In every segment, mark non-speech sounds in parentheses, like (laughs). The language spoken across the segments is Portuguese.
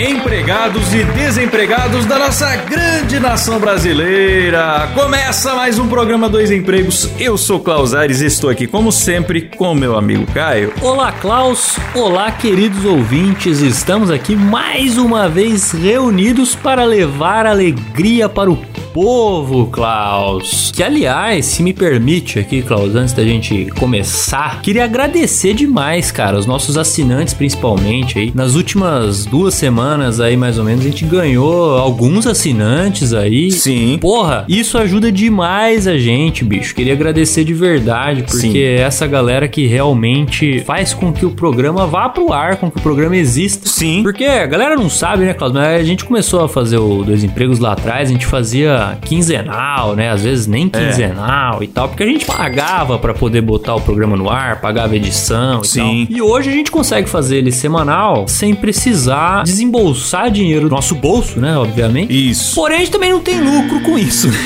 empregados e desempregados da nossa grande nação brasileira! Começa mais um programa Dois Empregos. Eu sou Klaus Aires e estou aqui, como sempre, com meu amigo Caio. Olá, Klaus. Olá, queridos ouvintes. Estamos aqui mais uma vez reunidos para levar alegria para o povo, Klaus. Que, aliás, se me permite aqui, Klaus, antes da gente começar, queria agradecer demais, cara, os nossos assinantes, principalmente aí. Nas últimas duas semanas aí, mais ou menos, a gente ganhou alguns assinantes aí. Sim. Porra, isso ajuda demais a gente, bicho. Queria agradecer de verdade, porque Sim. é essa galera que realmente faz com que o programa vá pro ar, com que o programa exista. Sim. Porque a galera não sabe, né, Claudio? Mas a gente começou a fazer o Dois Empregos lá atrás, a gente fazia quinzenal, né? Às vezes nem É. quinzenal e tal, porque a gente pagava pra poder botar o programa no ar, pagava edição e Sim. tal. E hoje a gente consegue fazer ele semanal sem precisar desembolsar dinheiro do nosso bolso, né? Obviamente. Isso. Porém, a gente também não tem lucro com isso, né?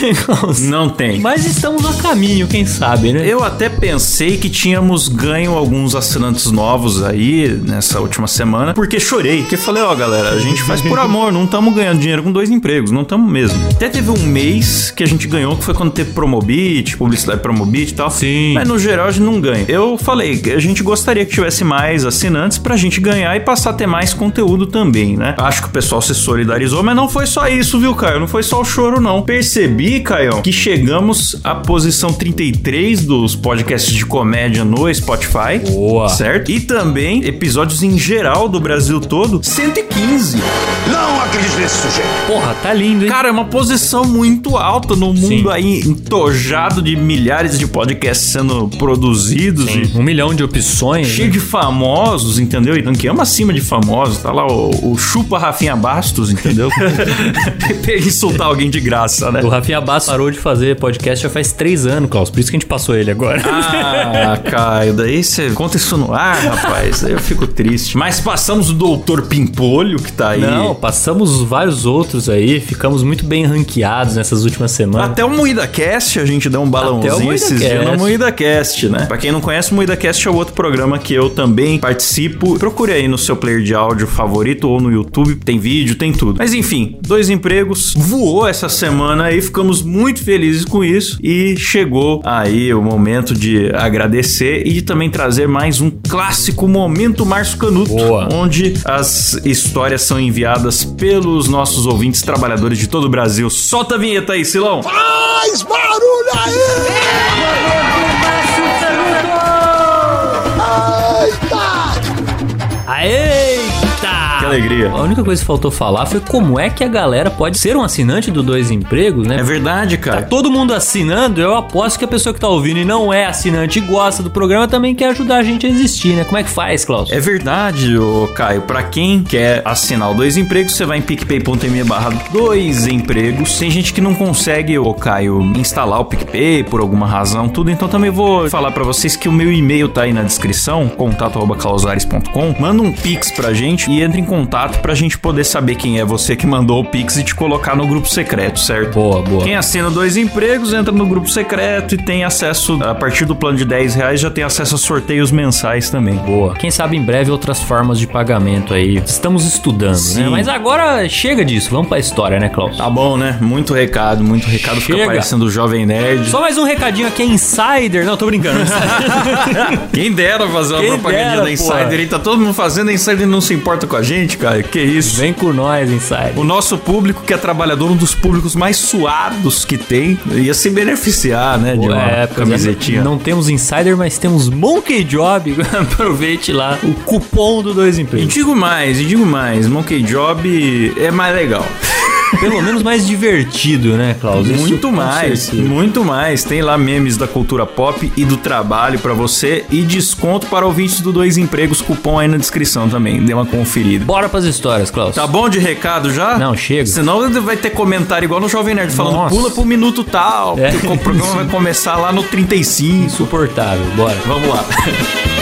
Não tem. Mas estamos a caminho, quem sabe, né? Eu até pensei que tínhamos ganho alguns assinantes novos aí nessa última semana, porque chorei, porque falei, ó, galera, a gente faz por amor, não estamos ganhando dinheiro com dois empregos, não estamos mesmo. Até teve um mês que a gente ganhou, que foi quando teve Promobit, publicidade Promobit e tal. Sim. Mas no geral a gente não ganha. Eu falei, a gente gostaria que tivesse mais assinantes pra gente ganhar e passar a ter mais conteúdo também, né? Acho que o pessoal se solidarizou, mas não foi só isso, viu, Caio? Não foi só o choro, não. Percebi, Caio, que chegamos à posição 33 dos podcasts de comédia no Spotify. Boa. Certo? E também episódios em geral do Brasil todo, 115. Não acredito nesse sujeito. Porra, tá lindo, hein? Cara, é uma posição muito alta no mundo Sim. aí entojado de milhares de podcasts sendo produzidos e um milhão de opções. cheio né? de famosos, entendeu? E ranqueamos acima de famosos. Tá lá o, o Chupa Rafinha Bastos, entendeu? (laughs) Pega insultar alguém de graça, né? O Rafinha Basso parou de fazer podcast já faz três anos, Klaus. Por isso que a gente passou ele agora. Ah, (laughs) Caio, daí você conta isso no ar, rapaz. Aí eu fico triste. Mas passamos o Doutor Pimpolho, que tá aí. Não, passamos vários outros aí, ficamos muito bem ranqueados nessas últimas semanas. Até o Moída Cast a gente deu um balãozinho esses dias no Moída Cast, né? Pra quem não conhece, o Moída Cast é o outro programa que eu também participo. Procure aí no seu player de áudio favorito ou no YouTube. Tem vídeo, tem tudo. Mas enfim, dois empregos. Voou essa semana aí, ficamos muito felizes com isso. E chegou aí o momento de agradecer e de também trazer mais um clássico Momento Márcio Canuto. Boa. Onde as histórias são enviadas pelos nossos ouvintes trabalhadores de todo o Brasil. Solta a vinheta aí, Silão! Faz barulho aí! Eita! Que alegria. A única coisa que faltou falar foi como é que a galera pode ser um assinante do Dois Empregos, né? É verdade, Tá cara. todo mundo assinando, eu aposto que a pessoa que tá ouvindo e não é assinante e gosta do programa também quer ajudar a gente a existir, né? Como é que faz, Klaus? É verdade, ô Caio. Pra quem quer assinar o Dois Empregos, você vai em picpay.me barra dois empregos. Tem gente que não consegue, ô Caio, instalar o PicPay por alguma razão, tudo. Então também vou falar pra vocês que o meu e-mail tá aí na descrição, contato.clausares.com. Manda um pix pra gente e entra em contato pra gente poder saber quem é você que mandou o pix e te colocar no grupo secreto, certo? Boa, boa. Quem assina dois empregos entra no grupo secreto e tem acesso, a partir do plano de 10 reais, já tem acesso a sorteios mensais também. Boa. Quem sabe em breve outras formas de pagamento aí. Estamos estudando, Sim. né? Mas agora chega disso. Vamos pra história, né, Klaus? Tá bom, né? Muito recado, muito recado. Fica Chega. parecendo o Jovem Nerd. Só mais um recadinho aqui, é Insider. Não, tô brincando. (laughs) Quem dera fazer uma Quem propagandinha dera, da Insider porra. e tá todo mundo fazendo, a Insider não se importa com a gente, cara. Que isso? Vem com nós, Insider. O nosso público, que é trabalhador, um dos públicos mais suados que tem, ia se beneficiar, né? De uma É, é, camisetinha. não temos Insider, mas temos Monkey Job. (laughs) Aproveite lá o cupom do Dois E Empregos. digo mais, e digo mais, Monkey Job é mais legal. Pelo menos mais divertido, né, Klaus? Muito mais, muito mais. Tem lá memes da cultura pop e do trabalho pra você e desconto para ouvintes do Dois Empregos, cupom aí na descrição também. Dê uma conferida. Bora pras histórias, Klaus. Tá bom de recado já? Não, chega. Senão vai ter comentário igual no Jovem Nerd falando Nossa. pula pro minuto tal, É. porque o programa vai começar lá no 35. Insuportável, bora. Vamos lá. (laughs)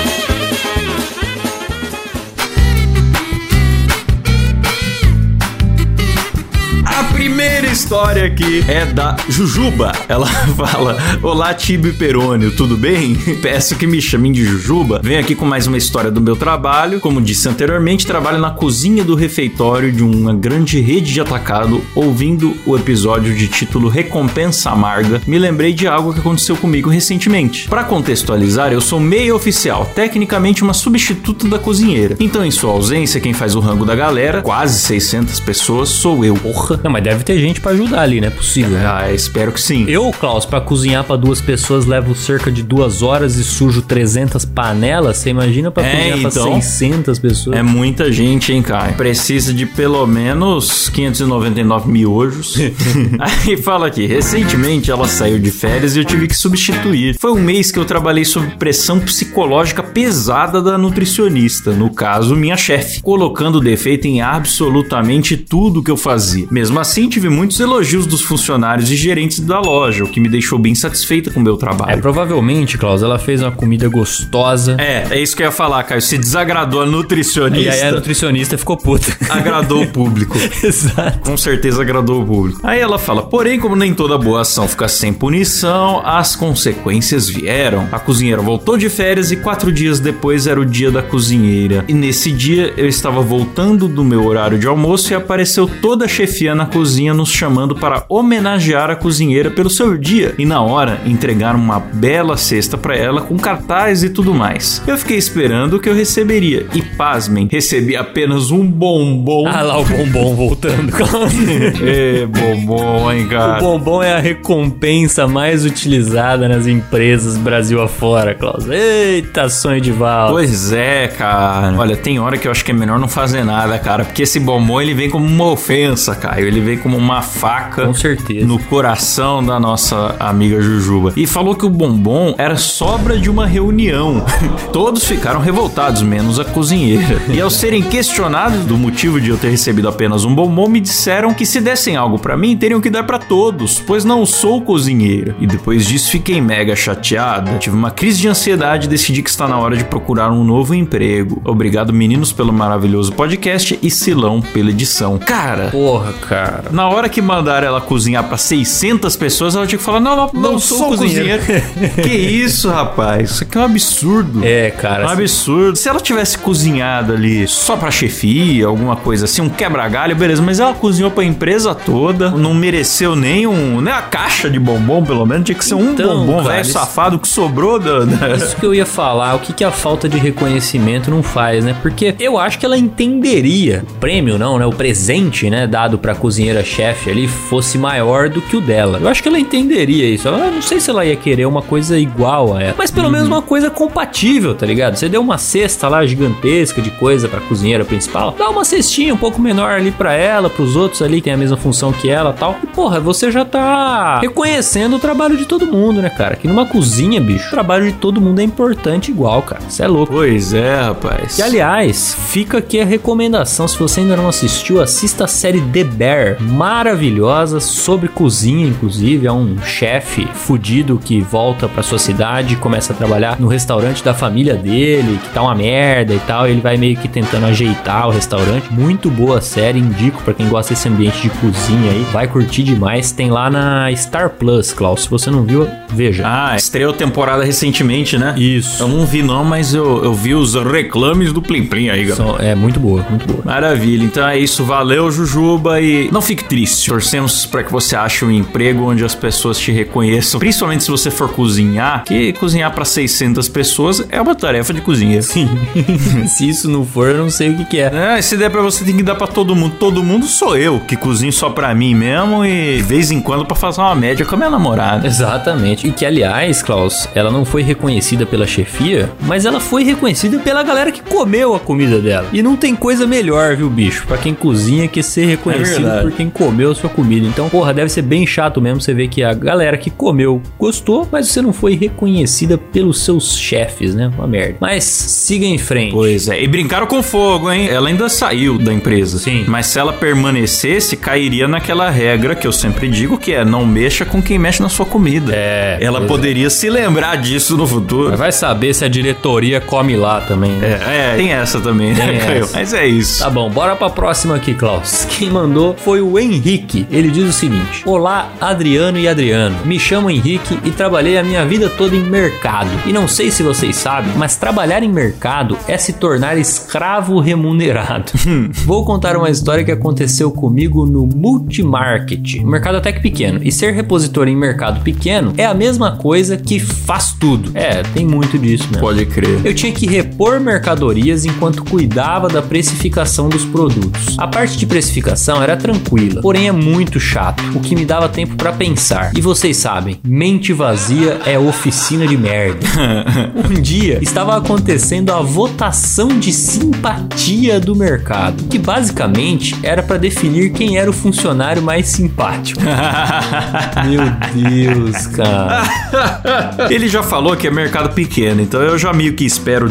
história aqui é da Jujuba. Ela (laughs) fala: Olá, Tibio e Perônio, tudo bem? (laughs) Peço que me chamem de Jujuba. Venho aqui com mais uma história do meu trabalho. Como disse anteriormente, trabalho na cozinha do refeitório de uma grande rede de atacado. Ouvindo o episódio de título Recompensa Amarga, me lembrei de algo que aconteceu comigo recentemente. Para contextualizar, eu sou meio oficial, tecnicamente uma substituta da cozinheira. Então, em sua ausência, quem faz o rango da galera, quase 600 pessoas, sou eu. Porra. Não, mas deve ter gente pra ajudar ali, não é possível. né? Ah, espero que sim. Eu, Klaus, pra cozinhar pra duas pessoas levo cerca de duas horas e sujo 300 panelas. Você imagina pra É, cozinhar pra então. 600 pessoas? É muita gente, hein, Caio? Precisa de pelo menos 599 miojos. (laughs) Aí fala aqui, recentemente ela saiu de férias e eu tive que substituir. Foi um mês que eu trabalhei sob pressão psicológica pesada da nutricionista, no caso, minha chefe, colocando defeito em absolutamente tudo que eu fazia. Mesmo assim, tive muitos elogios dos funcionários e gerentes da loja, o que me deixou bem satisfeita com o meu É, trabalho. provavelmente, Klaus, ela fez uma comida gostosa. É, é isso que eu ia falar, Caio. Se desagradou a E nutricionista, aí a nutricionista ficou puta. (laughs) agradou o público. (laughs) Exato. Com certeza agradou o público. Aí ela fala: porém, como nem toda boa ação fica sem punição, as consequências vieram. A cozinheira voltou de férias e quatro dias depois era o dia da cozinheira. E nesse dia eu estava voltando do meu horário de almoço e apareceu toda a chefia na cozinha nos chamando para homenagear a cozinheira pelo seu dia. E na hora entregaram uma bela cesta para ela com cartaz e tudo mais. Eu fiquei esperando o que eu receberia e pasmem, recebi apenas um bombom. Ah lá o bombom voltando. Ê, (laughs) bombom, hein, O cara. bombom é a recompensa mais utilizada nas empresas Brasil afora, Klaus. Eita, sonho de val. Pois é, cara. Olha, tem hora que eu acho que é melhor não fazer nada, cara. Porque esse bombom, ele vem como uma ofensa, Caio. Ele vem como uma faca Com certeza. no coração da nossa amiga Jujuba. E falou que o bombom era sobra de uma reunião. (laughs) Todos ficaram revoltados, menos a cozinheira. E ao serem questionados do motivo de eu ter recebido apenas um bombom, me disseram que se dessem algo pra mim, teriam que dar pra todos, pois não sou cozinheira. E depois disso fiquei mega chateada. Tive uma crise de ansiedade e decidi que está na hora de procurar um novo emprego. Obrigado, meninos, pelo maravilhoso podcast e Silão pela edição. Cara, Porra, cara. na hora que mandaram ela cozinhar pra 600 pessoas, ela tinha que falar: Não, não, não, Não sou, sou cozinheiro. (laughs) que isso, rapaz? Isso aqui é um absurdo. É, É cara. um absurdo. Se ela tivesse cozinhado ali só pra chefia, alguma coisa assim, um quebra-galho, beleza. Mas ela cozinhou pra empresa toda, não mereceu nem um, nem a caixa de bombom, pelo menos. Tinha que ser um Então, bombom cara, velho safado que sobrou da. da- Isso que eu ia falar, o que, que a falta de reconhecimento não faz, né? Porque eu acho que ela entenderia. O prêmio, não, né? O presente, né? Dado pra cozinheira-chefe ali fosse maior do que o dela. Eu acho que ela entenderia isso. Ela, não sei se ela ia querer uma coisa igual a ela. Mas pelo menos uma coisa compatível, tá ligado? Você deu uma cesta lá gigantesca de coisa pra cozinheira principal. Dá uma cestinha um pouco menor ali pra ela, pros outros ali que tem a mesma função que ela tal. E porra, você já tá reconhecendo o trabalho de todo mundo, né, cara? Que numa cozinha, bicho, o trabalho de todo mundo é importante igual, cara. Você é louco. Pois é, rapaz. E aliás, fica aqui a recomendação: se você ainda não assistiu, assista a série The Bear, maravilhosa, sobre cozinha, inclusive. É um chefe fudido que volta pra sua cidade, começa a trabalhar no restaurante da família dele, que tá uma merda e tal. E ele vai meio que tentando ajeitar o restaurante. Muito boa série, indico pra quem gosta desse ambiente de cozinha aí. Vai curtir demais. Tem lá na Star Plus, Klaus. Se você não viu, veja. Ah, estreou temporada recentemente, né? Isso. Eu não vi não, mas eu, eu vi os reclames do Plim Plim aí, galera. São- é muito boa, muito boa. Maravilha, então é isso, valeu Jujuba e não fique triste. Torcemos para que você ache um emprego onde as pessoas te reconheçam, principalmente se você for cozinhar, que cozinhar para 600 pessoas é uma tarefa de cozinha. Sim. (laughs) Se isso não for, eu não sei o que, que é. É, se der pra você, tem que dar pra todo mundo. Todo mundo sou eu, que cozinho só pra mim mesmo e de vez em quando pra fazer uma média com a minha namorada. Exatamente. E que, aliás, Klaus, ela não foi reconhecida pela chefia, mas ela foi reconhecida pela galera que comeu a comida dela. E não tem coisa melhor, viu, bicho? Pra quem cozinha que ser reconhecido É por quem comeu recebeu a sua comida. Então, porra, deve ser bem chato mesmo você ver que a galera que comeu gostou, mas você não foi reconhecida pelos seus chefes, né? Uma merda. Mas siga em frente. Pois é, e brincaram com fogo, hein? Ela ainda saiu da empresa. Sim. Mas se ela permanecesse, cairia naquela regra que eu sempre digo, que é não mexa com quem mexe na sua comida. É, Ela é. poderia se lembrar disso no futuro. Mas vai saber se a diretoria come lá também, né? É, é, tem essa também, Tem né, essa. Mas é isso. Tá bom, bora pra próxima aqui, Klaus. Quem mandou foi o Henrique. Ele diz o seguinte: Olá, Adriano e Adriano. Me chamo Henrique e trabalhei a minha vida toda em mercado. E não sei se vocês sabem, mas trabalhar em mercado é se tornar escravo remunerado. (laughs) Vou contar uma história que aconteceu comigo no Multimarket, um mercado até que pequeno. E ser repositor em mercado pequeno é a mesma coisa que faz tudo. É, tem muito disso mesmo. Pode crer. Eu tinha que repor mercadorias enquanto cuidava da precificação dos produtos. A parte de precificação era tranquila, porém é muito chato, o que me dava tempo pra pensar. E vocês sabem, mente vazia é oficina de merda. (laughs) um dia estava acontecendo a votação de simpatia do mercado, que basicamente era pra definir quem era o funcionário mais simpático. (laughs) Meu Deus, cara. Ele já falou que é mercado pequeno, então eu já meio que espero o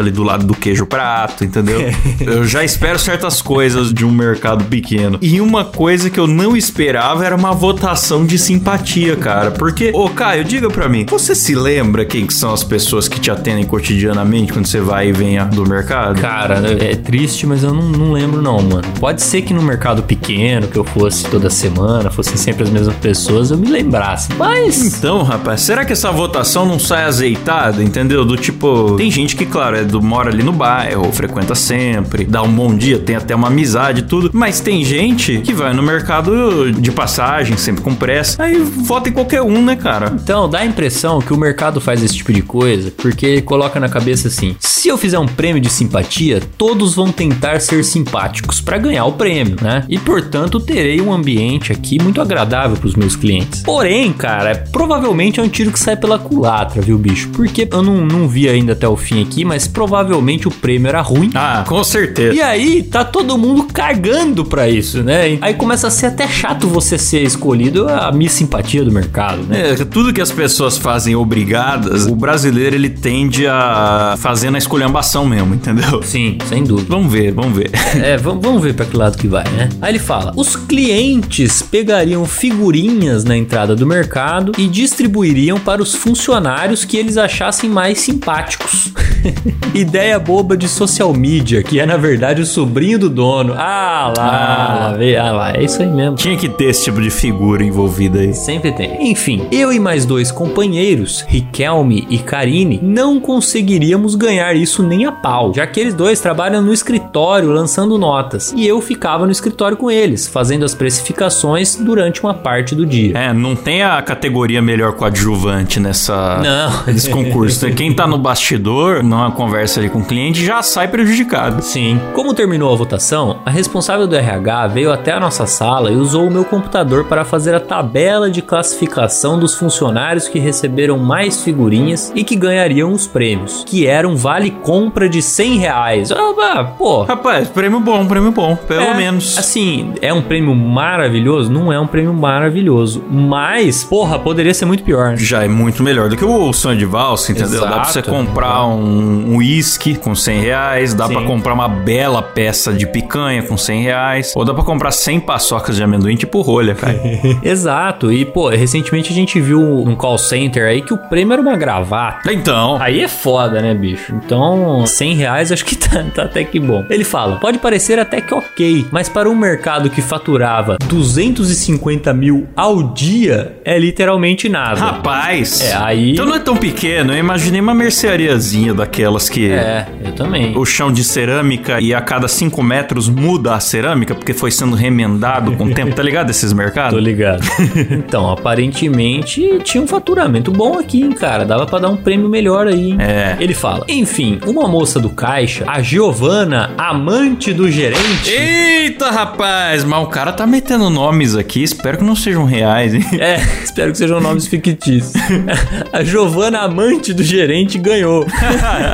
ali do lado do queijo prato, entendeu? (laughs) eu já espero certas coisas de um mercado pequeno. E uma coisa que eu não esperava era uma votação de simpatia, cara. Porque, ô Caio, diga pra mim, você se lembra quem que são as pessoas que te atendem cotidianamente quando você vai e vem do mercado? Cara, é triste, mas eu não, não lembro não, mano. Pode ser que no mercado pequeno, que eu fosse toda semana, fossem sempre as mesmas pessoas, eu me lembrasse. Mas... Então, rapaz, será que essa votação não sai azeitada, entendeu? Do tipo, tem gente que, claro, é do, mora ali no bairro, frequenta sempre, dá um bom dia, tem até uma amizade e tudo, mas tem gente que vai no mercado de passagem, sempre com pressa, aí vota em qualquer um, né, cara? Então, dá a impressão que o mercado faz esse tipo de coisa porque ele coloca na cabeça assim: se eu fizer um prêmio de simpatia, todos vão tentar ser simpáticos pra ganhar o prêmio, né? E portanto, terei um ambiente aqui muito agradável pros meus clientes. Porém, cara, provavelmente é um tiro que sai pela culatra, viu, bicho? Porque eu não, não vi ainda até o fim aqui, mas provavelmente o prêmio era ruim. Ah, com certeza. E aí, tá todo mundo cagando pra isso, né? Aí começa a ser até chato você ser escolhido a minha simpatia do mercado, né? É, tudo que as pessoas fazem obrigadas, o brasileiro ele tende a fazer na esculhambação mesmo, entendeu? Sim, sem dúvida. Vamos ver, vamos ver. (laughs) É, vamos, vamos ver pra que lado que vai, né? Aí ele fala: os clientes pegariam figurinhas na entrada do mercado e distribuiriam para os funcionários que eles achassem mais simpáticos. (laughs) (laughs) Ideia boba de social media, que é na verdade o sobrinho do dono. Ah lá, Ah. lá, vê, ah lá, é isso aí mesmo. Tinha que ter esse tipo de figura envolvida aí. Sempre tem. Enfim, eu e mais dois companheiros, Riquelme e Karine, não conseguiríamos ganhar isso nem a pau, já que eles dois trabalham no escritório lançando notas e eu ficava no escritório com eles, fazendo as precificações durante uma parte do dia. É, não tem a categoria melhor coadjuvante nessa Não. nesse concurso. (laughs) Quem tá no bastidor, numa conversa ali com o cliente, já sai prejudicado. Sim. Como terminou a votação, a responsável do RH veio até a nossa sala e usou o meu computador para fazer a tabela de classificação dos funcionários que receberam mais figurinhas e que ganhariam os prêmios, que era um vale compra de 100 reais. Ah, pô. Rapaz, prêmio bom, prêmio bom, pelo É, menos. Assim, é um prêmio maravilhoso? Não é um prêmio maravilhoso. Mas, porra, poderia ser muito pior. né? Já é muito melhor do que o sonho de valsa, entendeu? Dá pra você Exato. comprar um um uísque com 100 reais, dá pra comprar uma bela peça de picanha com 100 reais, ou dá pra comprar 100 paçocas de amendoim tipo rolha, cara. (laughs) Exato. E, pô, recentemente a gente viu um call center aí que o prêmio era uma gravata. então, Aí é foda, né, bicho? Então, 100 reais acho que tá, tá até que bom. Ele fala: pode parecer até que ok, mas para um mercado que faturava 250 mil ao dia, é literalmente nada. rapaz. É, aí- Então não é tão pequeno, eu imaginei uma merceariazinha daquelas que. É, eu também. O chão de cerâmica e a cada 5 metros muda a cerâmica porque foi sendo remendado com o tempo, tá ligado? Esses Tô mercados? ligado. (laughs) então, aparentemente tinha um faturamento bom aqui, hein, cara. Dava pra dar um prêmio melhor aí. hein? É. Ele fala: enfim, uma moça do caixa, a Giovana, amante do gerente. Eita, rapaz! Mas o cara tá metendo nomes aqui, espero que não sejam reais, hein? É, (laughs) espero que sejam nomes fictícios. (laughs) A Giovana, amante do gerente, ganhou.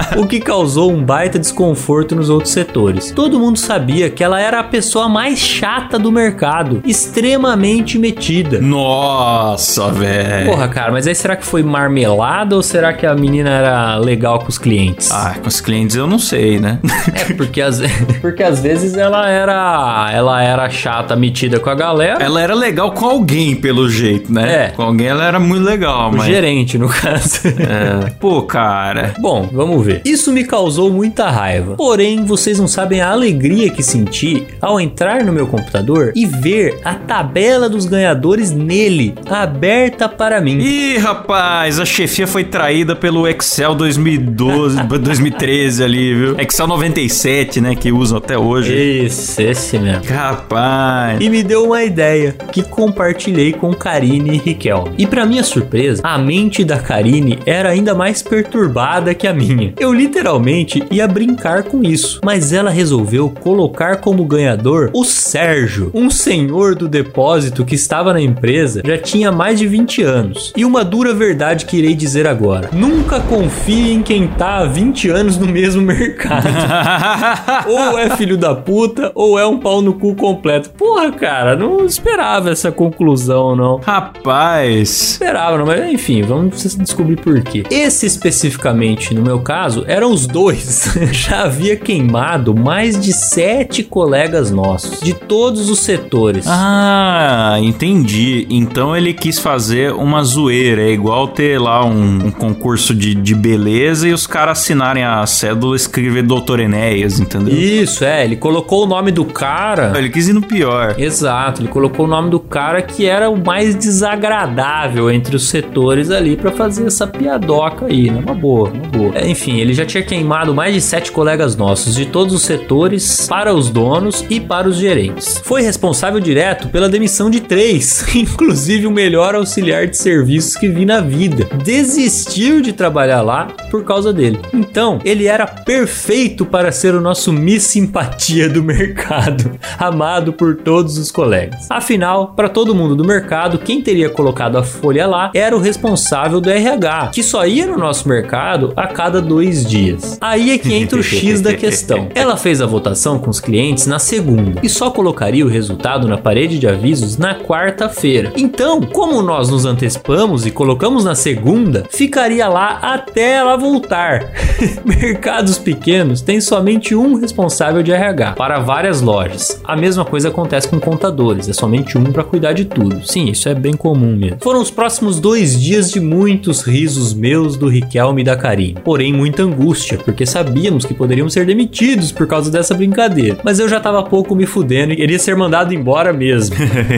(laughs) o que causou um baita desconforto nos outros setores. Todo mundo sabia que ela era a pessoa mais chata do mercado, extremamente metida. Nossa, velho. Porra, cara, mas aí será que foi marmelada ou será que a menina era legal com os clientes? Ah, com os clientes eu não sei, né? (laughs) É, porque às, (laughs) porque às vezes ela era ela era chata, metida com a galera. Ela era legal com alguém, pelo jeito, né? É. Com alguém ela era muito legal, O mas... gerente, no caso. É. Pô, cara... Bom, vamos ver. Isso me causou muita raiva. Porém, vocês não sabem a alegria que senti ao entrar no meu computador e ver a tabela dos ganhadores nele, aberta para mim. Ih, rapaz, a chefia foi traída pelo Excel 2012, 2013 (laughs) ali, viu? Excel 97, né, que usam até hoje. Esse, esse mesmo. Rapaz. E me deu uma ideia que compartilhei com Karine e Riquelme. E para minha surpresa, a mente da Karine era ainda mais perturbada que a minha. Eu literalmente ia brincar com isso, mas ela resolveu colocar como ganhador o Sérgio, um senhor do depósito que estava na empresa já tinha mais de 20 anos. E uma dura verdade que irei dizer agora: nunca confie em quem tá há 20 anos no mesmo mercado. (laughs) ou é filho da puta, ou é um pau no cu completo. Porra, cara, não esperava essa conclusão, não. Rapaz. Esperava, não, mas enfim, vamos descobrir por quê. Esse especificamente, no meu caso, eram os dois. (laughs) Já havia queimado mais de sete colegas nossos, de todos os setores. Ah, entendi. Então ele quis fazer uma zoeira. É igual ter lá um, um concurso de, de beleza e os caras assinarem a cédula e escrever Doutor Enéas, entendeu? Isso, é, ele colocou o nome do cara. Ele quis ir no pior. Exato, ele colocou o nome do cara que era o mais desagradável entre os setores ali pra fazer essa piadoca aí, né? Uma boa, uma boa. É, enfim, ele já tinha queimado mais de sete colegas nossos de todos os setores para os donos e para os gerentes. Foi responsável direto pela demissão de três, (laughs) inclusive o melhor auxiliar de serviços que vi na vida. Desistiu de trabalhar lá por causa dele. Então, ele era perfeito para ser o nosso Miss Simpatia do mercado, (laughs) amado por todos os colegas. Afinal, para todo mundo do mercado, quem teria colocado a folha lá era o responsável do RH, que só ia no nosso mercado a cada dois dias. Aí é que entra o X da questão. Ela fez a votação com os clientes na segunda e só colocaria o resultado na parede de avisos na quarta-feira. Então, como nós nos antecipamos e colocamos na segunda, ficaria lá até ela voltar. (laughs) Mercados pequenos têm somente um responsável de RH para várias lojas. A mesma coisa acontece com contadores, é somente um para cuidar de tudo. Sim, isso é bem comum mesmo. Foram os próximos dois dias de muitos risos meus, do Riquelme e da Karine. Porém, muita angústia, porque sabíamos que poderíamos ser demitidos por causa dessa brincadeira. Mas eu já tava pouco me fudendo e queria ser mandado embora mesmo.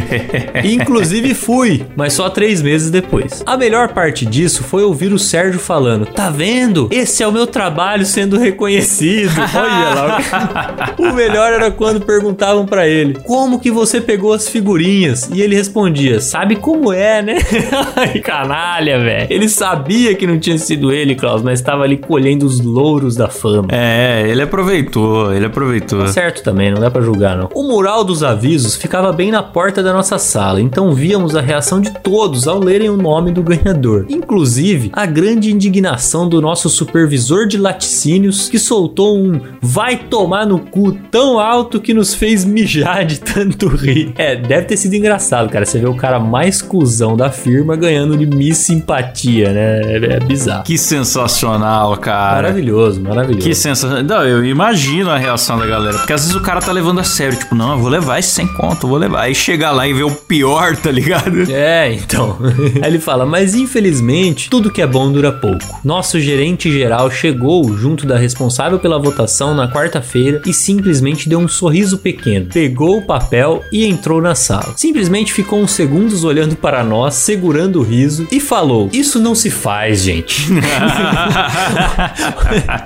(laughs) Inclusive fui, mas só três meses depois. A melhor parte disso foi ouvir o Sérgio falando: Tá vendo? Esse é o meu trabalho sendo reconhecido. (laughs) Olha lá. o melhor era quando perguntavam pra ele: Como que você pegou as figurinhas? E ele respondia: Sabe como é, né? (laughs) Ai, canalha, velho. Ele sabia que não tinha sido ele, Klaus, mas estava ali colhendo os louros da fama. É, ele aproveitou, ele aproveitou. Tá certo também, não dá pra julgar não. O mural dos avisos ficava bem na porta da nossa sala, então víamos a reação de todos ao lerem o nome do ganhador. Inclusive, a grande indignação do nosso supervisor de laticínios, que soltou um vai tomar no cu tão alto que nos fez mijar de tanto rir. É, deve ter sido engraçado, cara. Você vê o cara mais cuzão da firma ganhando de Miss Simpatia, né? É, é bizarro. Que sensacional, cara. Maravilhoso, maravilhoso. Que sensacional. Não, eu imagino a reação da galera. Porque às vezes o cara tá levando a sério. Tipo, não, eu vou levar esse sem conto, eu vou levar. Aí chegar lá e ver o pior, tá ligado? É, então. (laughs) Aí ele fala, mas infelizmente, tudo que é bom dura pouco. Nosso gerente geral chegou junto da responsável pela votação na quarta-feira e simplesmente deu um sorriso pequeno. Pegou o papel e entrou na sala. Simplesmente ficou uns segundos olhando para nós, segurando o riso e falou: Isso não se faz, gente. (laughs) (laughs)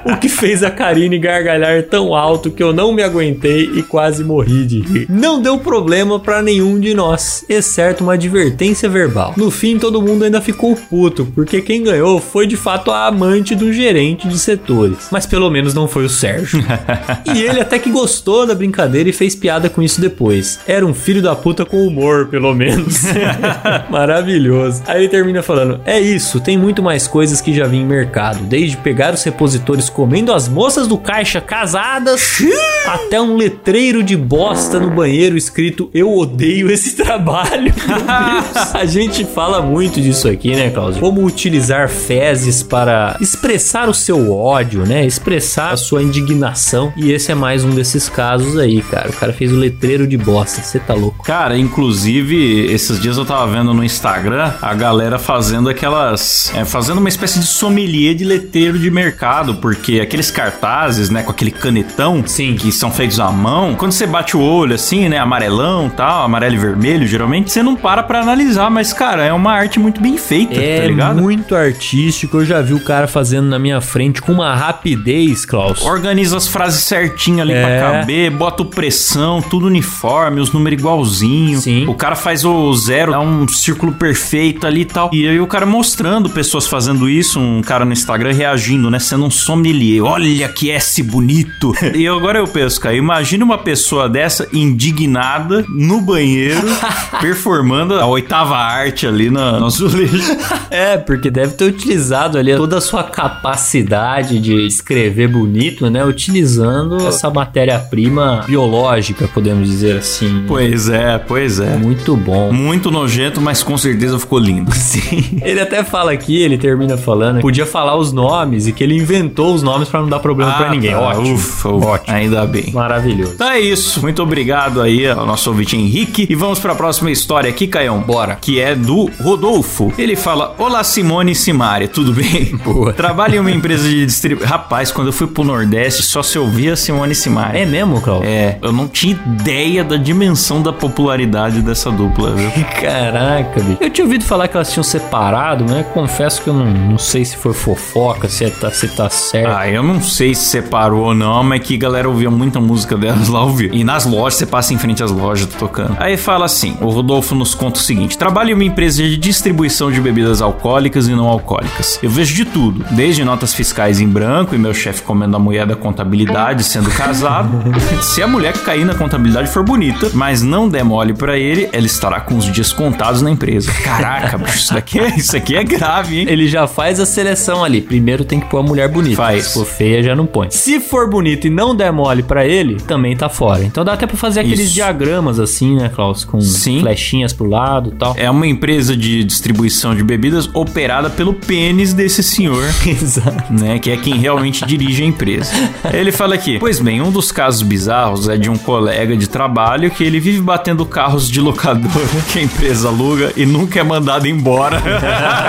o que fez a Karine gargalhar tão alto que eu não me aguentei e quase morri de rir. Não deu problema para nenhum de nós, exceto uma advertência verbal. No fim, todo mundo ainda ficou puto, porque quem ganhou foi de fato a amante do gerente de setores. Mas pelo menos não foi o Sérgio. (laughs) e ele até que gostou da brincadeira e fez piada com isso depois. Era um filho da puta com humor, pelo menos. (laughs) Maravilhoso. Aí ele termina falando: É isso, tem muito mais coisas que já vi em mercado, desde pegar os repositores comendo as moças do caixa casadas, até um letreiro de bosta no banheiro escrito Eu odeio esse trabalho. (laughs) A gente fala muito disso aqui, né, Cláudio? Como utilizar fezes para expressar o seu ódio, né? Expressar a sua indignação. E esse é mais um desses casos aí, cara. O cara fez o letreiro de bosta. Você tá louco. Cara, inclusive, esses dias eu tava vendo no Instagram a galera fazendo aquelas. é, fazendo uma espécie de sommelier de letreiro de mercado, porque aqueles cartazes, né, com aquele canetão Sim. que são feitos à mão, quando você bate o olho assim, né, amarelão tal, amarelo e vermelho, geralmente, você não para pra analisar, mas, cara, é uma arte muito bem feita, tá É ligado? muito artístico. Eu já vi o cara fazendo na minha frente com uma rapidez, Klaus. Organiza as frases certinho ali É. pra caber, bota o pressão, tudo uniforme, os números igualzinho. Sim. O cara faz o zero, dá um círculo perfeito ali e tal. E aí o cara mostrando pessoas fazendo isso, um cara no Instagram reagindo, né? Sendo um sommelier. Olha que S bonito. (laughs) e agora eu penso, cara, imagina uma pessoa dessa indignada no banheiro, (laughs) performando a oitava arte ali na, no azulejo. (laughs) É, porque deve ter utilizado ali toda a sua capacidade de escrever bonito, né? Utilizando essa matéria-prima biológica, podemos dizer assim. Pois é, pois é. Muito bom. Muito nojento, mas com certeza ficou lindo. Sim. Ele até fala aqui, ele termina falando, podia falar os nomes e que ele inventou os nomes pra não dar problema pra ninguém. tá. Ótimo. Ufa, ufa. Ótimo. Ainda bem. Maravilhoso. Então é isso. Muito obrigado aí ao nosso ouvinte Henrique. E vamos pra próxima história aqui, Caião. Bora. Que é do Rodolfo. Ele fala: Olá, Simone e Simária, tudo bem? (laughs) Boa. Trabalho em uma empresa de distribuição. Rapaz, quando eu fui pro Nordeste, só se ouvia Simone e Simária. É mesmo, Cláudio? É, eu não tinha ideia da dimensão da popularidade dessa dupla, viu? (laughs) Caraca, bicho. Eu tinha ouvido falar que elas tinham separado, mas confesso que eu não, não sei se foi fofoca, se, é, tá, se tá certo. Ah, eu não sei se separou ou não, mas que a galera ouvia muita música delas lá ouvia. E nas lojas, você passa em frente às lojas tá tocando. Aí fala assim: o Rodolfo nos conta o seguinte: trabalho em uma empresa de distribuição de bebidas alcoólicas e não alcoólicas. Eu vejo de tudo, desde notas fiscais em branco e meu chefe comendo a mulher da contabilidade sendo casado. (laughs) se a mulher que cair na contabilidade for bonita, mas não der mole pra ele, ela estará com os dias contados na empresa. Caraca, bicho, isso daqui é, isso aqui é grave, hein? Ele já faz a seleção ali. Primeiro tem que pôr a mulher bonita. Faz. Se for feia, já não põe. Se for bonita e não der mole pra ele, também tá fora. Então dá até pra fazer aqueles Isso. diagramas assim, né, Klaus? Com Sim. flechinhas pro lado e tal. É uma empresa de distribuição de bebidas operada pelo pênis desse senhor, (laughs) Exato. né? Que é quem realmente dirige a empresa. Ele fala aqui: Pois bem, um dos casos bizarros é de um colega de trabalho que ele vive batendo carros de locadora (laughs) que a empresa aluga e nunca é mandado embora.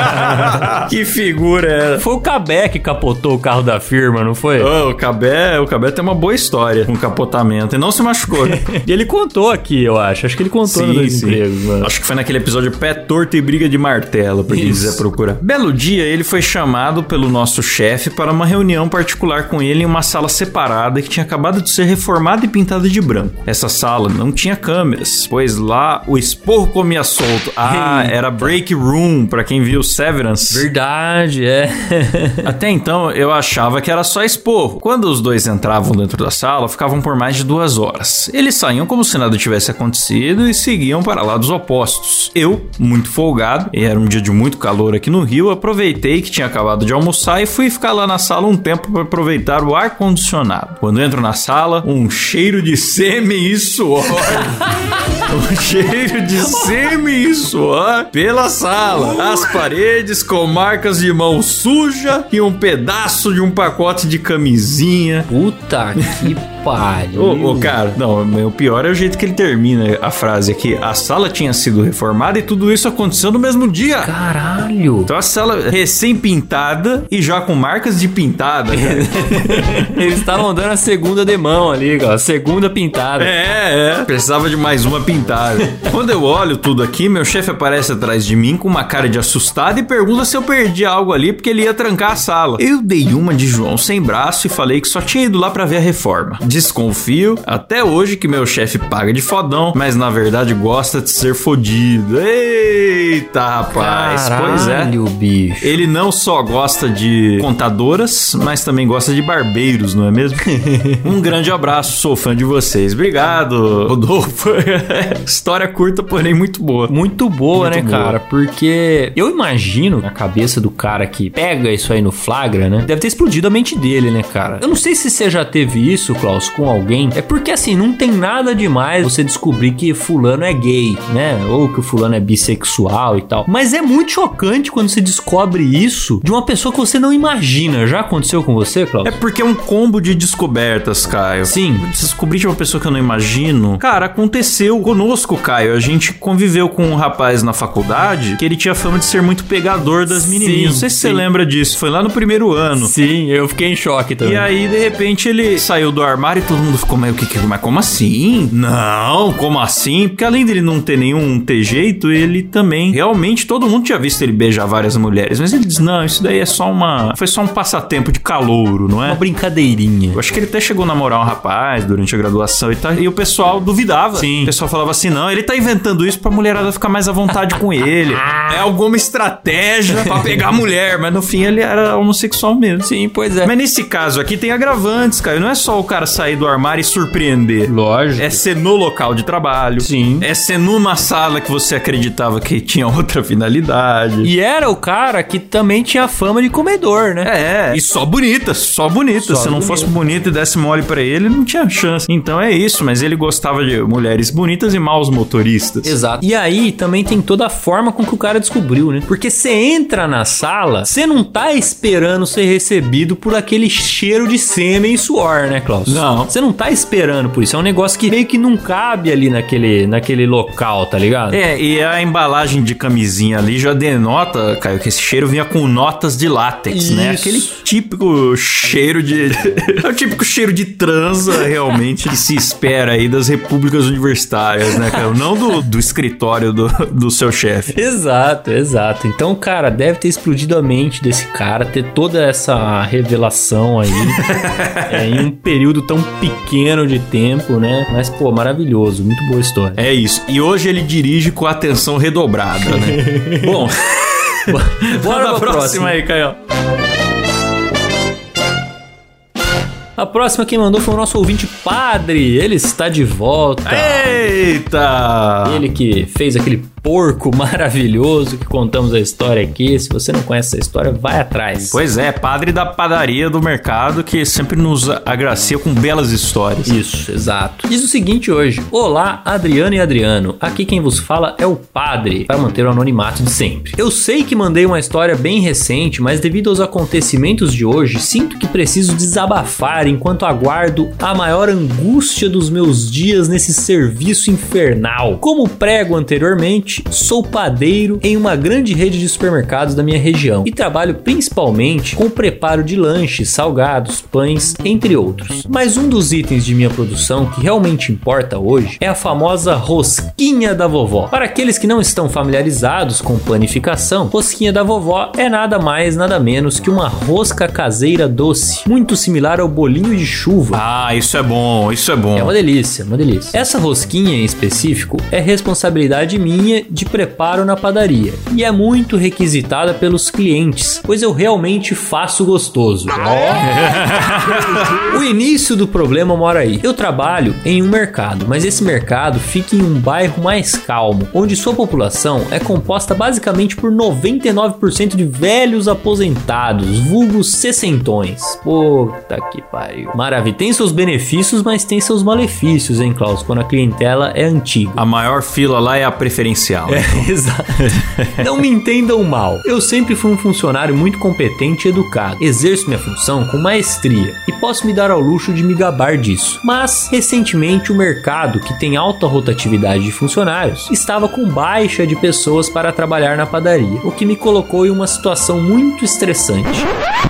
(laughs) que figura é? Foi o Cabé que capotou o carro da firma, não foi? Ô, o Cabé, o Cabé tem uma boa história com capotamento e não se machucou. né? (laughs) E ele contou aqui, eu acho. Acho que ele contou no Dois Empregos, mano. Acho que foi naquele episódio Pé Torto e Briga de Martelo, pra quem quiser procurar. Belo dia, ele foi chamado pelo nosso chefe para uma reunião particular com ele em uma sala separada que tinha acabado de ser reformada e pintada de branco. Essa sala não tinha câmeras, pois lá o esporro comia solto. Ah, Eita. era break room, pra quem viu Severance. Verdade, é. Até então eu achava que era só esporro. Quando os dois entravam dentro da sala, ficavam por mais de duas horas. Eles saíam como se nada tivesse acontecido e seguiam para lados opostos. Eu, muito folgado, e era um dia de muito calor aqui no Rio, aproveitei que tinha acabado de almoçar e fui ficar lá na sala um tempo para aproveitar o ar condicionado. Quando entro na sala, um cheiro de sêmen e suor. (laughs) um cheiro de sêmen e suor pela sala. As paredes com marcas de mão suja e um pedaço de um pacote de camisinha. Puta que (laughs) pariu. Ô, ô, cara, não, o pior é o jeito que ele termina a frase aqui. A sala tinha sido reformada e tudo isso aconteceu no mesmo dia. Caralho. Então a sala recém-pintada e já com marcas de pintada, cara. (laughs) Eles estavam dando a segunda demão ali, cara. A segunda pintada. É, é. Precisava de mais uma pintada. Quando eu olho tudo aqui, meu chefe aparece atrás de mim com uma cara de assustado e pergunta se eu perdi algo ali porque ele ia trancar a sala. Eu dei uma de João sem braço e falei que só tinha ido lá pra ver a reforma. Desconfio até hoje que meu chefe paga de fodão, mas na verdade gosta de ser fodido. Eita, rapaz. pois é. Caralho, bicho. Ele não só gosta de contadoras, mas também gosta de barbeiros, não é mesmo? (laughs) um grande abraço, sou fã de vocês. Obrigado, Rodolfo. (laughs) História curta, porém muito boa. Muito boa, Muito né, boa. cara? Porque eu imagino na cabeça do cara que pega isso aí no flagra, né? Deve ter explodido a mente dele, né, cara? Eu não sei se você já teve isso, Klaus, com alguém. É porque, assim, não tem nada demais você descobrir que fulano é gay, né? Ou que o fulano é bissexual e tal. Mas é muito chocante quando você descobre isso de uma pessoa que você não imagina. Já aconteceu com você, Klaus? É porque é um combo de descobertas, Caio. Sim. Descobrir de uma pessoa que eu não imagino. Cara, aconteceu conosco, Caio. A gente conviveu com um rapaz na faculdade que ele tinha fama de ser muito pegador das Sim, menininhas. Não sei se você lembra disso. Foi lá no primeiro ano. Sim, eu fiquei em choque também. E aí, de repente, ele saiu do armário e todo mundo ficou, mas o que que. Mas como assim? Não, como assim? Porque além dele não ter nenhum ter jeito, ele também. Realmente, todo mundo tinha visto ele beijar várias mulheres. Mas ele diz: não, isso daí é só uma. Foi só um passatempo de calouro, não é? Uma brincadeirinha. Eu acho que ele até chegou a namorar um rapaz durante a graduação e tal. E o pessoal duvidava. Sim. O pessoal falava assim: não, ele tá inventando isso pra mulherada ficar mais à vontade com ele. (laughs) É alguma estratégia pra pegar mulher. Mas no fim ele era homossexual mesmo. Sim, pois é. Mas nesse caso aqui tem agravantes, cara. Não é só o cara sair do armário e surpreender. Lógico. É ser no local de trabalho. Sim. É ser numa sala que você acreditava que tinha (laughs) outra finalidade. E era o cara que também tinha fama de comedor, né? É, e só bonita, só bonita. Só Se não fosse bonita e desse mole pra ele, não tinha chance. Então é isso, mas ele gostava de mulheres bonitas e maus motoristas. Exato. E aí também tem toda a forma com que o cara descobriu, né? Porque você entra na sala, você não tá esperando ser recebido por aquele cheiro de sêmen e suor, né, Klaus? Não. Você não tá esperando por isso. É um negócio que meio que não cabe ali naquele, naquele local, tá ligado? É, e a embalagem de camisinha ali já denota, Caio, que esse cheiro vinha com notas de látex, né? Isso. Aquele típico cheiro de. (laughs) é o típico cheiro de transa, realmente, que se espera aí das repúblicas universitárias, né, Caio? Não do, do escritório do, do seu chefe. Exato, exato. Então, cara, deve ter explodido a mente desse cara, ter toda essa revelação aí (laughs) é, em um período tão pequeno de tempo, né? Mas, pô, maravilhoso, muito boa história. É isso. E hoje ele dirige com atenção redobrada, né? (laughs) Bom, Bora pra próxima aí, Caio. A próxima quem mandou foi o nosso ouvinte Padre. Ele está de volta. Eita! Ele que fez aquele porco (laughs) maravilhoso que contamos a história aqui. Se você não conhece essa história, vai atrás. Pois é, padre da padaria do mercado que sempre nos agracia com belas histórias. Isso, exato. Diz o seguinte hoje: Olá, Adriano e Adriano. Aqui quem vos fala é o padre, para manter o anonimato de sempre. Eu sei que mandei uma história bem recente, mas devido aos acontecimentos de hoje, sinto que preciso desabafar enquanto aguardo a maior angústia dos meus dias nesse serviço infernal. Como prego anteriormente, sou padeiro em uma grande rede de supermercados da minha região e trabalho principalmente com o preparo de lanches, salgados, pães, entre outros. Mas um dos itens de minha produção que realmente importa hoje é a famosa rosquinha da vovó. Para aqueles que não estão familiarizados com panificação, rosquinha da vovó é nada mais, nada menos que uma rosca caseira doce, muito similar ao bolinho de chuva. Ah, isso é bom, isso é bom. É uma delícia, uma delícia. Essa rosquinha em específico é responsabilidade minha de preparo na padaria e é muito requisitada pelos clientes, pois eu realmente faço gostoso. (laughs) o início do problema mora aí. Eu trabalho em um mercado, mas esse mercado fica em um bairro mais calmo, onde sua população é composta basicamente por 99% de velhos aposentados, vulgos sessentões. Puta que pariu. Maravilha. Tem seus benefícios, mas tem seus malefícios, hein, Klaus? Quando a clientela é antiga. A maior fila lá é a preferencial. É, (laughs) exato. Não me entendam mal. Eu sempre fui um funcionário muito competente e educado. Exerço minha função com maestria e posso me dar ao luxo de me gabar disso. Mas, recentemente, o mercado, que tem alta rotatividade de funcionários, estava com baixa de pessoas para trabalhar na padaria, o que me colocou em uma situação muito estressante.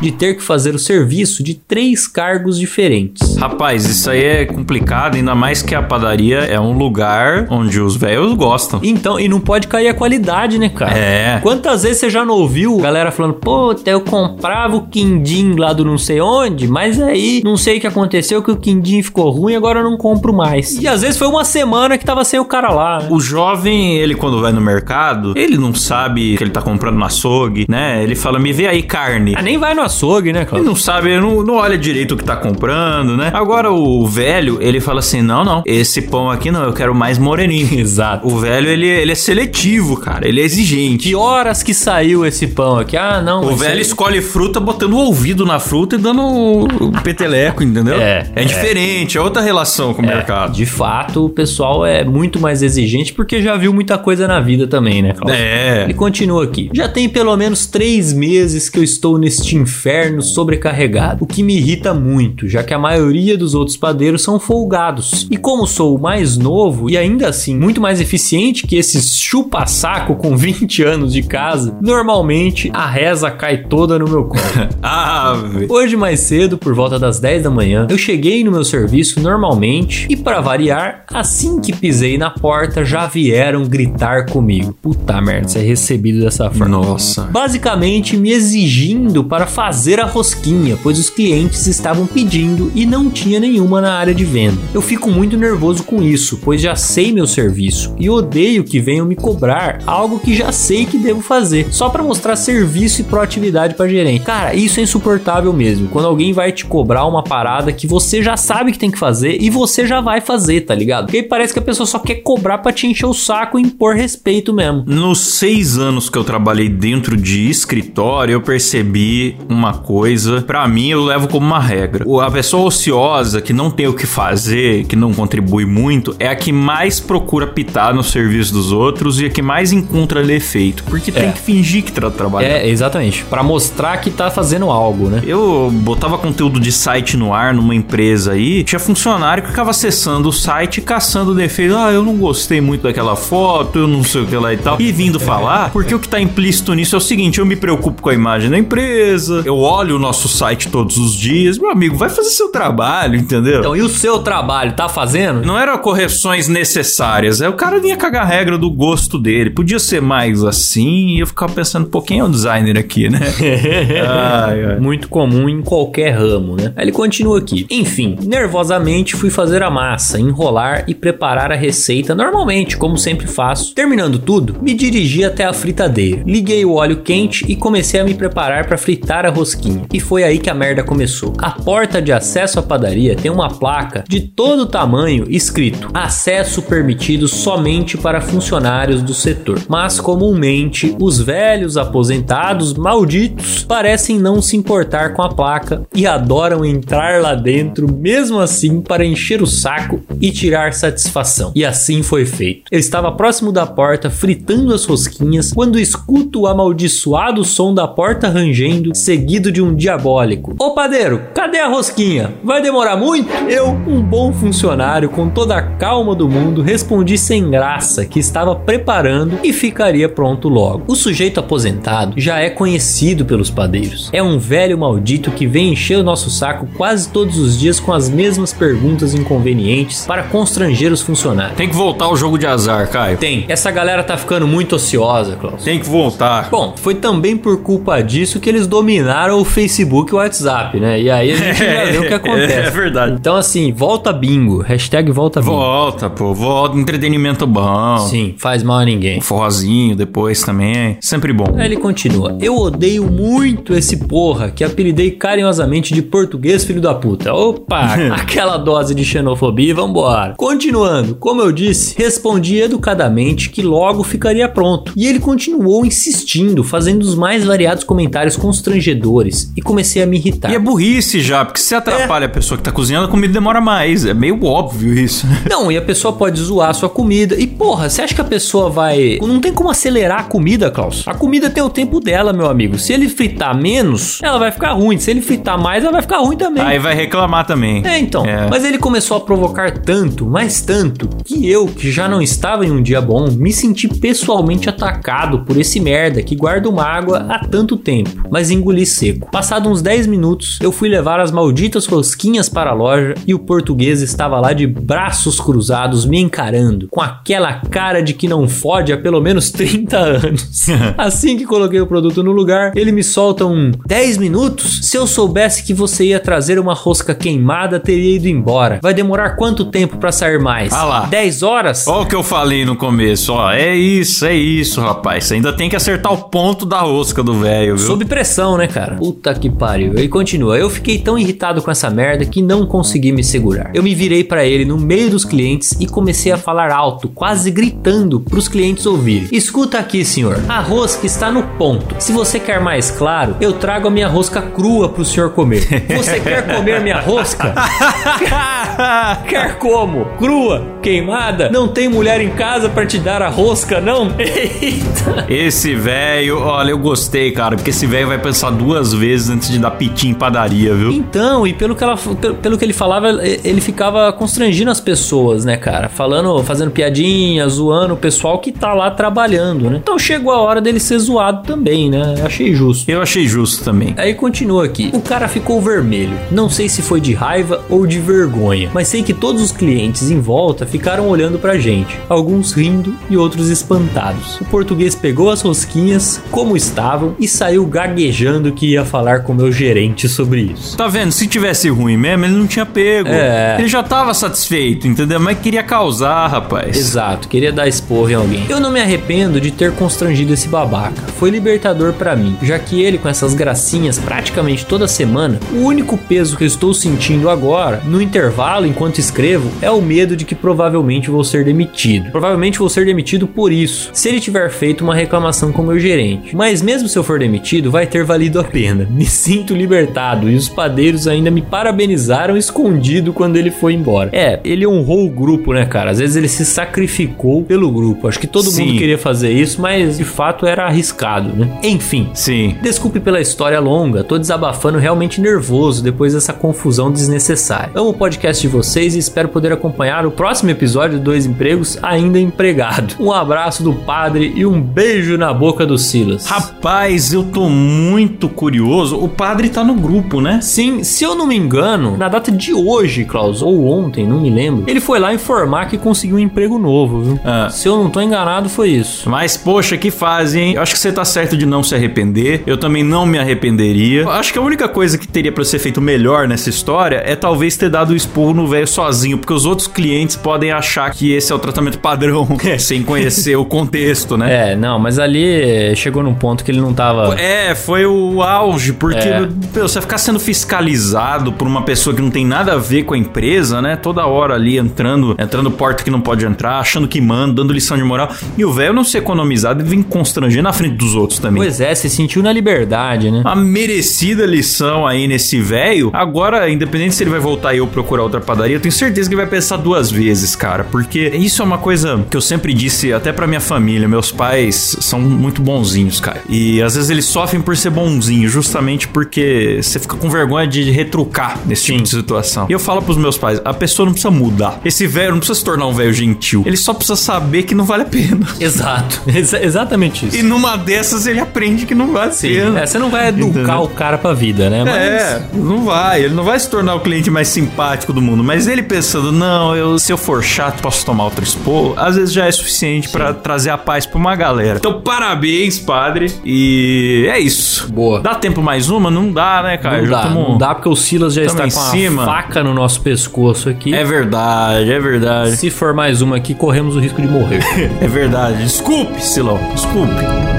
de ter que fazer o serviço de três cargos diferentes. Rapaz, isso aí é complicado, ainda mais que a padaria é um lugar onde os velhos gostam. Então, e não pode cair a qualidade, né, cara? É. Quantas vezes você já não ouviu galera falando, puta, eu comprava o quindim lá do não sei onde, mas aí não sei o que aconteceu que o quindim ficou ruim, agora eu não compro mais. E às vezes foi uma semana que tava sem o cara lá. Né? O jovem, ele quando vai no mercado, ele não sabe que ele tá comprando no açougue, né? Ele fala, me vê aí carne. Ah, nem vai no açougue, né, Ele Cláudio? não sabe, ele não, não olha direito o que tá comprando, né? Agora o velho, ele fala assim: não, não, esse pão aqui não, eu quero mais moreninho. (laughs) Exato. O velho, ele, ele é seletivo, cara, ele é exigente. Que horas que saiu esse pão aqui? Ah, não. O velho escolhe fruta botando o ouvido na fruta e dando o peteleco, entendeu? É, É diferente, é outra relação com o mercado. De fato, o pessoal é muito mais exigente porque já viu muita coisa na vida também, né, Cláudio? É. Ele continua aqui. Já tem pelo menos três meses que eu estou neste inferno sobrecarregado, o que me irrita muito, já que a maioria dos outros padeiros são folgados. E como sou o mais novo e ainda assim muito mais eficiente que esses chupa-saco com (laughs) 20 anos de casa, normalmente a reza cai toda no meu colo. (laughs) Ave. Hoje mais cedo, por volta das 10 da manhã, eu cheguei no meu serviço normalmente e para variar, assim que pisei na porta, já vieram gritar comigo. Puta merda, você é recebido dessa forma. Nossa. Basicamente me exigindo para fazer a rosquinha, pois os clientes estavam pedindo e não tinha nenhuma na área de venda. Eu fico muito nervoso com isso, pois já sei meu serviço e odeio que venham me cobrar algo que já sei que devo fazer, só para mostrar serviço e proatividade para gerente. Cara, isso é insuportável mesmo. Quando alguém vai te cobrar uma parada que você já sabe que tem que fazer e você já vai fazer, tá ligado? Porque aí parece que a pessoa só quer cobrar para te encher o saco e impor respeito mesmo. Nos seis anos que eu trabalhei dentro de escritório, eu percebi uma coisa. Pra mim, eu levo como uma regra. A pessoa ociosa, que não tem o que fazer, que não contribui muito, é a que mais procura pitar no serviço dos outros e a que mais encontra defeito. Porque tem É. que fingir que tá trabalhando. É, exatamente. Pra mostrar que tá fazendo algo, né? Eu botava conteúdo de site no ar numa empresa aí, tinha funcionário que ficava acessando o site e caçando defeito. Ah, eu não gostei muito daquela foto, eu não sei o que lá e tal. E vindo falar, porque o que tá implícito nisso é o seguinte: eu me preocupo com a imagem da empresa, eu olho o nosso site todos os dias. Meu amigo, vai fazer seu trabalho, entendeu? Então, e o seu trabalho, tá fazendo? Não eram correções necessárias. É o cara vinha cagar a regra do gosto dele. Podia ser mais assim. E eu ficava pensando, pô, quem é o designer aqui, né? (laughs) ai, ai. Muito comum em qualquer ramo, né? Aí ele continua aqui. Enfim, nervosamente fui fazer a massa, enrolar e preparar a receita normalmente, como sempre faço. Terminando tudo, me dirigi até a fritadeira. Liguei o óleo quente e comecei a me preparar para fritar a rosquinha. E foi aí que a merda começou. A porta de acesso à padaria tem uma placa de todo tamanho escrito: acesso permitido somente para funcionários do setor. Mas comumente os velhos aposentados malditos parecem não se importar com a placa e adoram entrar lá dentro mesmo assim para encher o saco e tirar satisfação. E assim foi feito. Eu estava próximo da porta fritando as rosquinhas quando escuto o amaldiçoado som da porta rangendo, seguido de um diabólico. Ô padeiro, cadê a rosquinha? Vai demorar muito? Eu, um bom funcionário com toda a calma do mundo, respondi sem graça que estava preparando e ficaria pronto logo. O sujeito aposentado já é conhecido pelos padeiros. É um velho maldito que vem encher o nosso saco quase todos os dias com as mesmas perguntas inconvenientes para constranger os funcionários. Tem que voltar ao jogo de azar, Caio. Tem, essa galera tá ficando muito ociosa, Klaus. Tem que voltar. Bom, foi também por culpa disso que eles dominaram o Facebook e o WhatsApp, né? E aí a gente (laughs) já vê o que acontece. É (laughs) verdade. Então, assim, volta bingo. Hashtag volta bingo. Volta, pô. Volta. Entretenimento bom. Sim, faz mal a ninguém. Um forrozinho depois também. Sempre bom. Aí ele continua. Eu odeio muito esse porra que apelidei carinhosamente de português filho da puta. Opa, (laughs) aquela dose de xenofobia vambora. Continuando, como eu disse, respondi educadamente que logo ficaria pronto. E ele continuou insistindo, fazendo os mais variados comentários constrangedores. E comecei a me irritar. E é burrice já, porque se atrapalha a pessoa que tá cozinhando, a comida demora mais. É meio óbvio isso. Não, e a pessoa pode zoar a sua comida. E porra, você acha que a pessoa vai. Não tem como acelerar a comida, Klaus. A comida tem o tempo dela, meu amigo. Se ele fritar menos, ela vai ficar ruim. Se ele fritar mais, ela vai ficar ruim também. Aí vai reclamar também. É, então. É. Mas ele começou a provocar tanto, mas tanto, que eu, que já não estava em um dia bom, me senti pessoalmente atacado por esse merda que guarda uma água há tanto tempo. Mas engoli seco. Passado uns 10 minutos, eu fui levar as malditas rosquinhas para a loja e o português estava lá de braços cruzados me encarando, com aquela cara de que não fode há pelo menos (laughs) 30 anos. (laughs) assim que coloquei o produto no lugar, ele me solta um 10 minutos? Se eu soubesse que você ia trazer uma rosca queimada, teria ido embora. Vai demorar quanto tempo para sair mais? Ah lá. 10 horas? Olha o que eu falei no começo, ó. É isso, é isso, rapaz. Você ainda tem que acertar o ponto da rosca do velho, viu? Sob pressão, né, cara? Puta que pariu. E continua. Eu fiquei tão irritado com essa merda que não consegui me segurar. Eu me virei para ele no meio dos clientes e comecei a falar alto, quase gritando pros clientes ouvirem. Escuta aqui, senhor. A rosca está no ponto. Se você quer mais claro, eu trago a minha rosca crua pro senhor comer. Você (laughs) quer comer a minha rosca? (laughs) quer como? Crua? Queimada? Não tem mulher em casa para te dar a rosca, não? (laughs) Eita. Esse velho, olha, eu gostei, cara, porque esse velho vai pensar duas vezes antes de dar pitinho em padaria, viu? Então, e pelo que, ela, pelo, que ele falava, ele ficava constrangindo as pessoas, né, cara? Falando, fazendo piadinha, zoando o pessoal que tá lá trabalhando, né? Então chegou a hora dele ser zoado também, né? Achei justo. Eu achei justo também. Aí continua aqui. O cara ficou vermelho. Não sei se foi de raiva ou de vergonha, mas sei que todos os clientes em volta ficaram olhando pra gente, alguns rindo e outros espantados. O português pegou as rosquinhas como estavam e saiu gaguejando que ia falar com meu gerente sobre isso. Tá vendo? Se tivesse ruim mesmo, ele não tinha pego. É. Ele já tava satisfeito, entendeu? Mas queria causar, rapaz. Exato, queria dar esporro em alguém. Eu não me arrependo de ter constrangido esse babaca. Foi libertador pra mim, já que ele com essas gracinhas praticamente toda semana, o único peso que eu estou sentindo agora, no intervalo enquanto escrevo, é o medo de que provavelmente vou ser demitido. Provavelmente vou ser demitido por isso, se ele tiver feito uma reclamação com meu gerente. Mas mesmo se eu for demitido, vai ter valido a pena. Me sinto libertado e os padeiros ainda me parabenizaram escondido quando ele foi embora. É, ele honrou o grupo, né, cara? Às vezes ele se sacrificou pelo grupo. Acho que todo Sim. mundo queria fazer isso, mas de fato era arriscado, né? Enfim. Sim. Desculpe pela história longa, tô desabafando realmente nervoso depois dessa confusão desnecessária. Amo o podcast de vocês e espero poder acompanhar o próximo episódio de Dois Empregos ainda empregado. Um abraço do padre e um beijo na boca do Silas. Rapaz, eu tô muito curioso. O padre tá no grupo, né? Sim, se eu não me engano, na data de hoje, Klaus, ou ontem, não me lembro, ele foi lá informar que conseguiu um emprego novo, viu? Ah. Se eu não tô enganado, foi isso. Mas, poxa, que fase, hein? Eu acho que você tá certo de não se arrepender. Eu também não me arrependeria. Eu acho que a única coisa que teria pra ser feito melhor nessa história é talvez ter dado o esporro no velho sozinho, porque os outros clientes podem achar que esse é o tratamento padrão, (laughs) sem conhecer o contexto, né? É, não, mas ali eh, chegou num ponto que ele não tava. É, foi o auge, porque É. meu, você ficar sendo fiscalizado por uma pessoa que não tem nada a ver com a empresa, né? Toda hora ali entrando, entrando porta que não pode entrar, achando que manda, dando lição de moral. E o velho não ser economizado e vir constranger na frente dos outros também. Pois é, se sentiu na liberdade, né? Uma merecida lição aí nesse velho. Agora, independente se ele vai voltar e eu procurar outra padaria, eu tenho certeza que ele vai pensar duas vezes, cara. Porque isso é uma coisa que eu sempre disse até pra minha família. Meus pais são muito bonzinhos, cara. E às vezes eles sofrem por ser bonzinho, justamente porque você fica com vergonha de retrucar nesse tipo de situação. E eu falo pros meus pais: a pessoa não precisa mudar. Esse velho não precisa se tornar um velho gentil. Ele só precisa saber que não vale a pena. Exato, (laughs) exa- exatamente isso. E numa dessas ele aprende que não vale a Sim, pena. é, você não vai educar Entendeu? o cara pra vida, né? Mas É, não vai. Ele não vai se tornar o cliente mais simpático do mundo. Mas ele pensando, não, eu, se eu for chato, posso tomar outro expor. Às vezes já é suficiente pra trazer a paz pra uma galera. Então, parabéns, padre. E é isso. Boa. Dá tempo mais uma? Não dá, né, cara? não Já dá, tamo- não dá porque o Silas já tamo está em com a cima. faca no nosso pescoço aqui. É verdade, é verdade. Se for mais uma aqui, corremos o risco de morrer. (laughs) É verdade. Desculpe, Silão. Desculpe.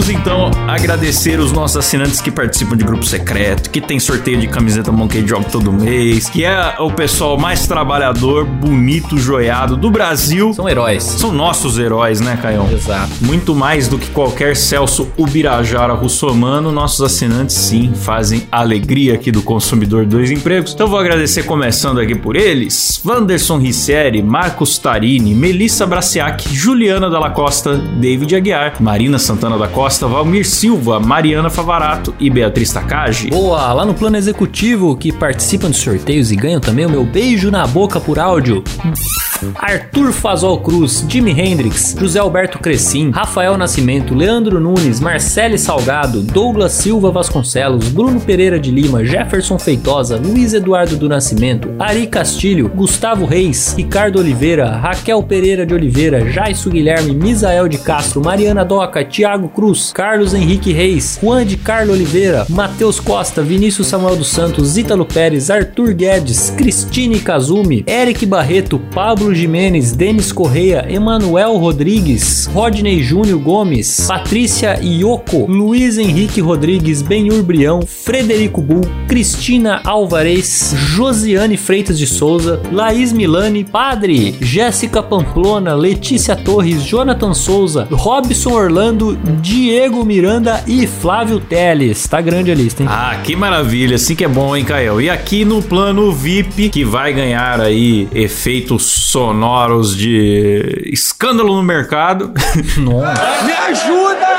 Vamos então agradecer os nossos assinantes que participam de grupo secreto, que tem sorteio de camiseta Monkey Job todo mês, que é o pessoal mais trabalhador, bonito, joiado do Brasil. São heróis. São nossos heróis, né, Caião? Exato. Muito mais do que qualquer Celso Ubirajara russomano, nossos assinantes sim fazem a alegria aqui do consumidor dois empregos. Então vou agradecer começando aqui por eles: Wanderson Ricieri, Marcos Tarini, Melissa Braciac, Juliana Dalla Costa, David Aguiar, Marina Santana da Costa, Valmir Silva. Silva, Mariana Favarato e Beatriz Takagi. Boa, lá no plano executivo que participam dos sorteios e ganham também o meu beijo na boca por áudio. Arthur Fazol Cruz, Jimi Hendrix, José Alberto Crescim, Rafael Nascimento, Leandro Nunes, Marcele Salgado, Douglas Silva Vasconcelos, Bruno Pereira de Lima, Jefferson Feitosa, Luiz Eduardo do Nascimento, Ari Castilho, Gustavo Reis, Ricardo Oliveira, Raquel Pereira de Oliveira, Jaisso Guilherme, Misael de Castro, Mariana Doca, Tiago Cruz, Carlos Henrique Reis, Juan de Carlo Oliveira, Matheus Costa, Vinícius Samuel dos Santos, Ítalo Pérez, Arthur Guedes, Cristine Kazumi, Eric Barreto, Pablo Jimenez, Denis Correia, Emanuel Rodrigues, Rodney Júnior Gomes, Patrícia Ioko, Luiz Henrique Rodrigues, Benhur Brião, Frederico Bull, Cristina Alvarez, Josiane Freitas de Souza, Laís Milani, Padre, Jéssica Pamplona, Letícia Torres, Jonathan Souza, Robson Orlando, Diego Miranda e Flávio Teles. Tá grande a lista, hein? Ah, que maravilha, assim que é bom, hein, Caio? E aqui no plano VIP, que vai ganhar aí efeitos sonoros de escândalo no mercado. Nossa. Me ajuda!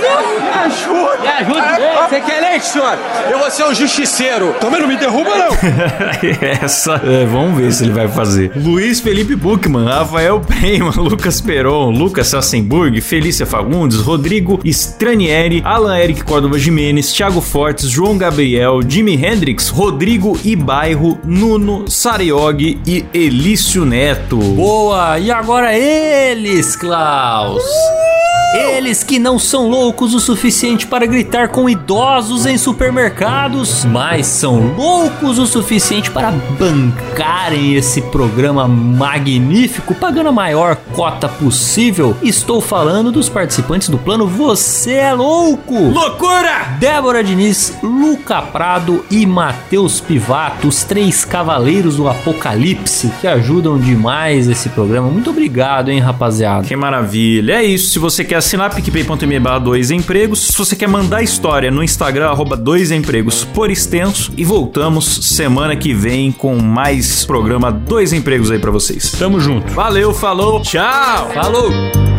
Me ajuda! Me ajuda! Você quer leite, senhor? Eu vou ser um justiceiro. Também não me derruba, não. (laughs) Essa, é, vamos ver se ele vai fazer. Luiz Felipe Buchmann, Rafael Prema, (laughs) Lucas Peron, Lucas Sassenburg, Felícia Fagundes, Rodrigo Stranieri, Alan Eric Córdova Jimenez, Thiago Fortes, João Gabriel, Jimi Hendrix, Rodrigo Ibairro, Nuno Sariog e Elício Neto. Boa! E agora eles, Klaus! Eles que não são loucos o suficiente para gritar com idosos em supermercados, mas são loucos o suficiente para bancarem esse programa magnífico, pagando a maior cota possível. Estou falando dos participantes do plano Você é Louco! Loucura! Débora Diniz, Luca Prado e Matheus Pivato, os três cavaleiros do apocalipse que ajudam demais esse programa. Muito obrigado, hein, rapaziada. Que maravilha. É isso. Se você quer assinar picpay.me barra dois empregos, se você quer mandar história no Instagram, arroba dois empregos por extenso. E voltamos semana que vem com mais programa Dois Empregos aí pra vocês. Tamo junto. Valeu, falou, tchau! Falou!